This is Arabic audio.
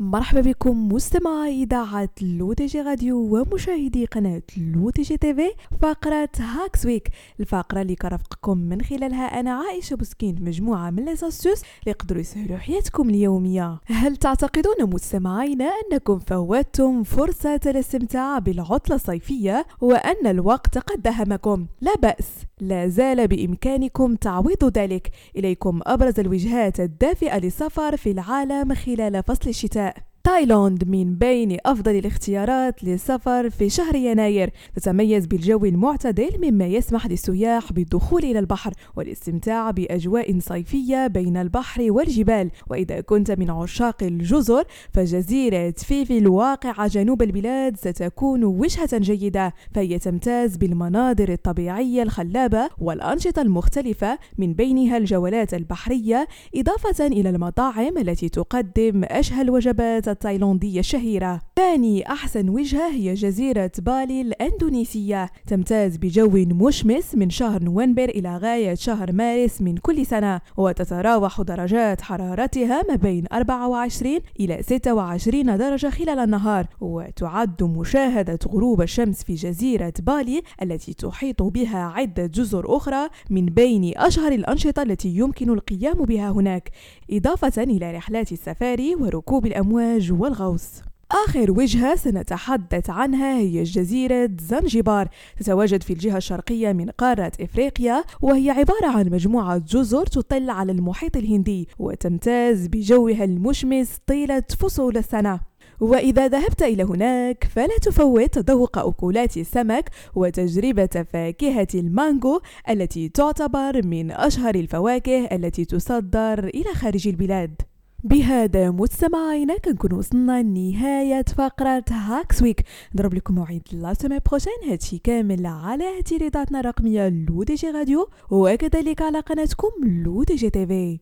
مرحبا بكم مستمعي إذاعة L'ODJ Radio ومشاهدي قناة L'ODJ TV فقرة Hacks Week الفقرة اللي كرفقكم من خلالها أنا عائشة بوسكين مجموعة من les astuces اللي يقدروا يسهلوا حياتكم اليومية. هل تعتقدون مستمعينا أنكم فوتتم فرصة الاستمتاع بالعطلة الصيفية وأن الوقت قد دهمكم؟ لا بأس لا زال بإمكانكم تعويض ذلك. إليكم أبرز الوجهات الدافئة للسفر في العالم خلال فصل الشتاء. تايلاند من بين أفضل الاختيارات للسفر في شهر يناير. تتميز بالجو المعتدل مما يسمح للسياح بالدخول إلى البحر والاستمتاع بأجواء صيفية بين البحر والجبال. وإذا كنت من عشاق الجزر فجزيرة فيفي الواقعة جنوب البلاد ستكون وجهة جيدة. فهي تمتاز بالمناظر الطبيعية الخلابة والأنشطة المختلفة من بينها الجولات البحرية إضافة إلى المطاعم التي تقدم أشهى الوجبات التايلاندية الشهيرة ثاني أحسن وجهة هي جزيرة بالي الأندونيسية. تمتاز بجو مشمس من شهر نوفمبر إلى غاية شهر مارس من كل سنة وتتراوح درجات حرارتها ما بين 24 إلى 26 درجة خلال النهار. وتعد مشاهدة غروب الشمس في جزيرة بالي التي تحيط بها عدة جزر أخرى من بين أشهر الأنشطة التي يمكن القيام بها هناك. إضافة إلى رحلات السفاري وركوب الأمواج والغوص. آخر وجهة سنتحدث عنها هي جزيرة زنجبار تتواجد في الجهة الشرقية من قارة إفريقيا وهي عبارة عن مجموعة جزر تطل على المحيط الهندي وتمتاز بجوها المشمس طيلة فصول السنة. وإذا ذهبت إلى هناك فلا تفوت تذوق أكلات السمك وتجربة فاكهة المانجو التي تعتبر من أشهر الفواكه التي تصدر إلى خارج البلاد. بهذا مستمعينا كنكون وصلنا لنهاية فقرة Hacks Week نضرب لكم موعد la semaine prochaine هادشي كامل على جريدتنا الرقمية L'ODJ Radio وكذلك على قناتكم L'ODJ TV.